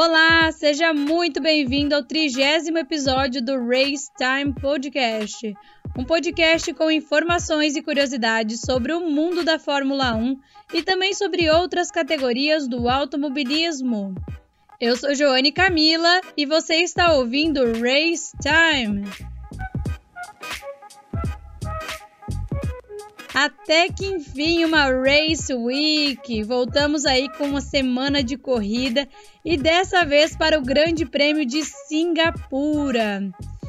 Olá, seja muito bem-vindo ao trigésimo episódio do Race Time Podcast, um podcast com informações e curiosidades sobre o mundo da Fórmula 1 e também sobre outras categorias do automobilismo. Eu sou Joane Camila e você está ouvindo Race Time. Até que enfim, uma Race Week. Voltamos aí com uma semana de corrida e dessa vez para o Grande Prêmio de Singapura,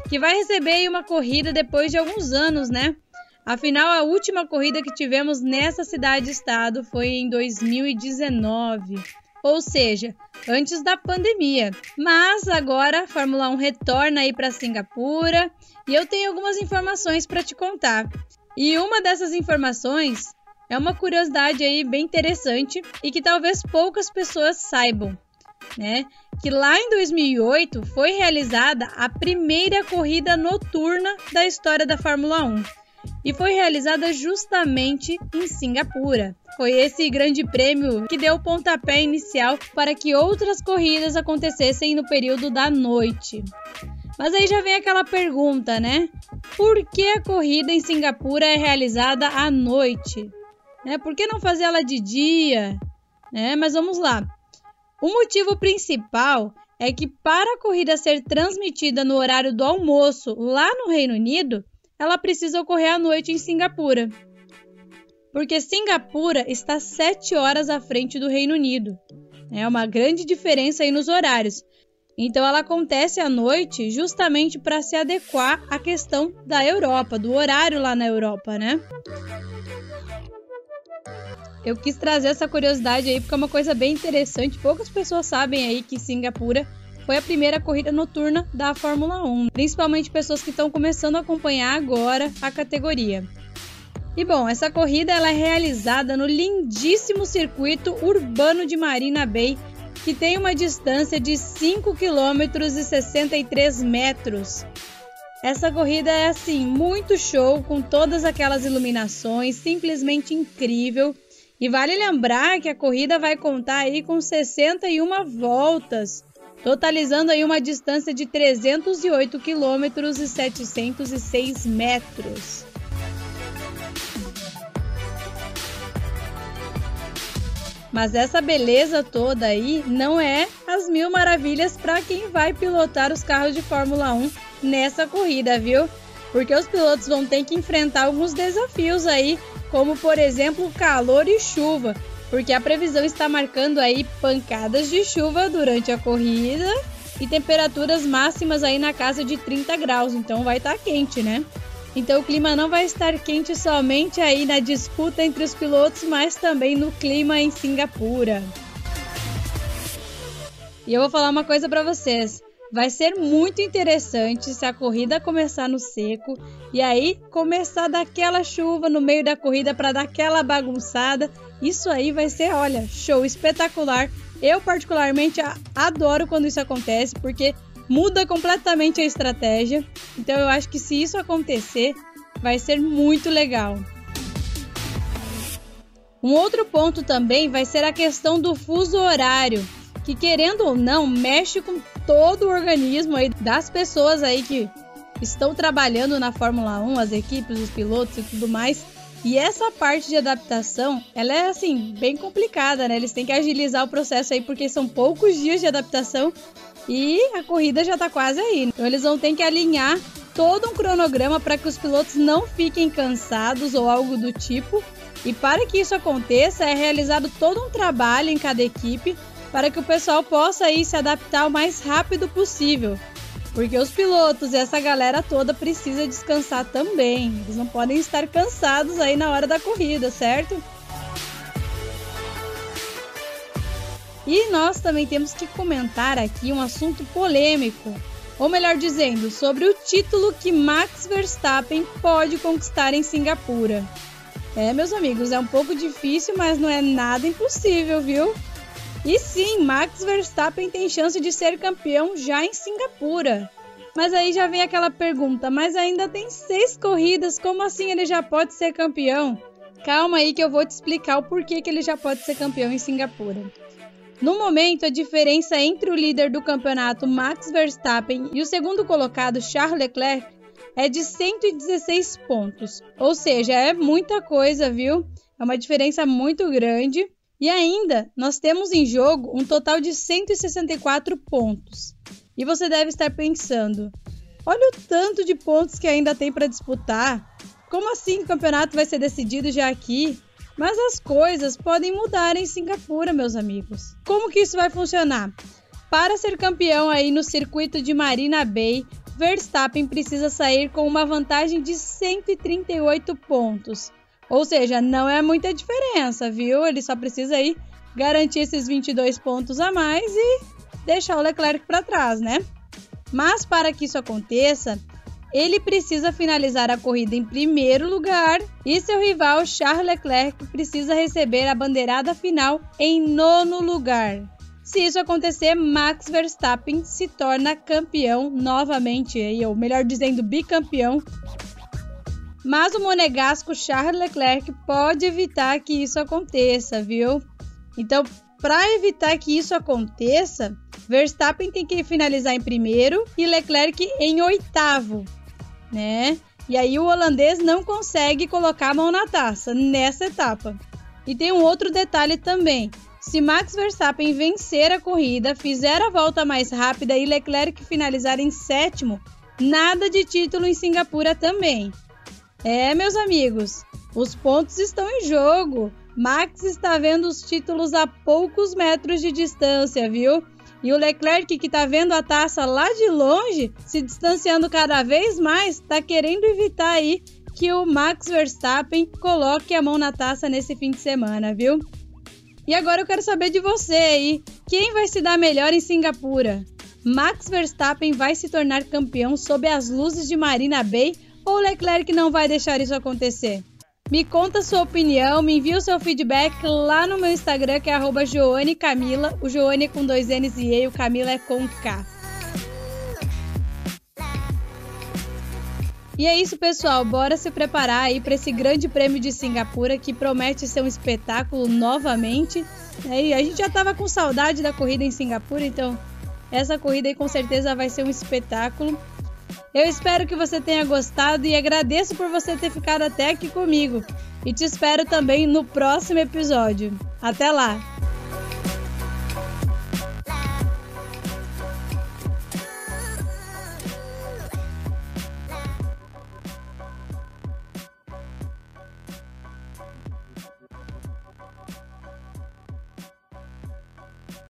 que vai receber uma corrida depois de alguns anos, né? Afinal, a última corrida que tivemos nessa cidade-estado foi em 2019, ou seja, antes da pandemia. Mas agora a Fórmula 1 retorna aí para Singapura e eu tenho algumas informações para te contar. E uma dessas informações é uma curiosidade aí bem interessante e que talvez poucas pessoas saibam, né? Que lá em 2008 foi realizada a primeira corrida noturna da história da Fórmula 1 e foi realizada justamente em Singapura. Foi esse grande prêmio que deu o pontapé inicial para que outras corridas acontecessem no período da noite. Mas aí já vem aquela pergunta, né? Por que a corrida em Singapura é realizada à noite? Né? Por que não fazer ela de dia? Né? Mas vamos lá. O motivo principal é que para a corrida ser transmitida no horário do almoço lá no Reino Unido, ela precisa ocorrer à noite em Singapura. Porque Singapura está 7 horas à frente do Reino Unido. É uma grande diferença aí nos horários. Então ela acontece à noite justamente para se adequar à questão da Europa, do horário lá na Europa, né? Eu quis trazer essa curiosidade aí porque é uma coisa bem interessante. Poucas pessoas sabem aí que Singapura foi a primeira corrida noturna da Fórmula 1, principalmente pessoas que estão começando a acompanhar agora a categoria. E bom, essa corrida ela é realizada no lindíssimo circuito urbano de Marina Bay, que tem uma distância de 5 km e 63 metros. Essa corrida é assim, muito show, com todas aquelas iluminações, simplesmente incrível. E vale lembrar que a corrida vai contar aí com 61 voltas, totalizando aí uma distância de 308 km e 706 metros. Mas essa beleza toda aí não é as mil maravilhas para quem vai pilotar os carros de Fórmula 1 nessa corrida, viu? Porque os pilotos vão ter que enfrentar alguns desafios aí, como por exemplo calor e chuva, porque a previsão está marcando aí pancadas de chuva durante a corrida e temperaturas máximas aí na casa de 30 graus, então vai estar tá quente, né? Então o clima não vai estar quente somente aí na disputa entre os pilotos, mas também no clima em Singapura. E eu vou falar uma coisa para vocês. Vai ser muito interessante se a corrida começar no seco e aí começar daquela chuva no meio da corrida para dar aquela bagunçada. Isso aí vai ser, olha, show espetacular. Eu particularmente adoro quando isso acontece porque muda completamente a estratégia. Então eu acho que se isso acontecer, vai ser muito legal. Um outro ponto também vai ser a questão do fuso horário, que querendo ou não, mexe com todo o organismo aí das pessoas aí que estão trabalhando na Fórmula 1, as equipes, os pilotos e tudo mais. E essa parte de adaptação, ela é assim, bem complicada, né? Eles têm que agilizar o processo aí porque são poucos dias de adaptação e a corrida já está quase aí. Então eles vão ter que alinhar todo um cronograma para que os pilotos não fiquem cansados ou algo do tipo. E para que isso aconteça, é realizado todo um trabalho em cada equipe para que o pessoal possa aí se adaptar o mais rápido possível. Porque os pilotos e essa galera toda precisa descansar também. Eles não podem estar cansados aí na hora da corrida, certo? E nós também temos que comentar aqui um assunto polêmico, ou melhor dizendo, sobre o título que Max Verstappen pode conquistar em Singapura. É, meus amigos, é um pouco difícil, mas não é nada impossível, viu? E sim, Max Verstappen tem chance de ser campeão já em Singapura. Mas aí já vem aquela pergunta: mas ainda tem seis corridas, como assim ele já pode ser campeão? Calma aí que eu vou te explicar o porquê que ele já pode ser campeão em Singapura. No momento, a diferença entre o líder do campeonato Max Verstappen e o segundo colocado Charles Leclerc é de 116 pontos. Ou seja, é muita coisa, viu? É uma diferença muito grande. E ainda, nós temos em jogo um total de 164 pontos. E você deve estar pensando: olha o tanto de pontos que ainda tem para disputar. Como assim o campeonato vai ser decidido já aqui? Mas as coisas podem mudar em Singapura, meus amigos. Como que isso vai funcionar? Para ser campeão aí no circuito de Marina Bay, Verstappen precisa sair com uma vantagem de 138 pontos. Ou seja, não é muita diferença, viu? Ele só precisa aí garantir esses 22 pontos a mais e deixar o Leclerc para trás, né? Mas para que isso aconteça, ele precisa finalizar a corrida em primeiro lugar e seu rival Charles Leclerc precisa receber a bandeirada final em nono lugar. Se isso acontecer, Max Verstappen se torna campeão novamente, ou melhor dizendo, bicampeão. Mas o monegasco Charles Leclerc pode evitar que isso aconteça, viu? Então, para evitar que isso aconteça, Verstappen tem que finalizar em primeiro e Leclerc em oitavo né? E aí o holandês não consegue colocar a mão na taça nessa etapa. E tem um outro detalhe também. Se Max Verstappen vencer a corrida, fizer a volta mais rápida e Leclerc finalizar em sétimo, nada de título em Singapura também. É, meus amigos, os pontos estão em jogo. Max está vendo os títulos a poucos metros de distância, viu? E o Leclerc, que está vendo a taça lá de longe, se distanciando cada vez mais, está querendo evitar aí que o Max Verstappen coloque a mão na taça nesse fim de semana, viu? E agora eu quero saber de você aí, quem vai se dar melhor em Singapura? Max Verstappen vai se tornar campeão sob as luzes de Marina Bay ou Leclerc não vai deixar isso acontecer? Me conta sua opinião, me envia o seu feedback lá no meu Instagram, que é Joane Camila. O Joane é com dois N's e E, o Camila é com K. E é isso, pessoal. Bora se preparar aí para esse grande prêmio de Singapura que promete ser um espetáculo novamente. E a gente já estava com saudade da corrida em Singapura, então essa corrida aí com certeza vai ser um espetáculo. Eu espero que você tenha gostado e agradeço por você ter ficado até aqui comigo. E te espero também no próximo episódio. Até lá!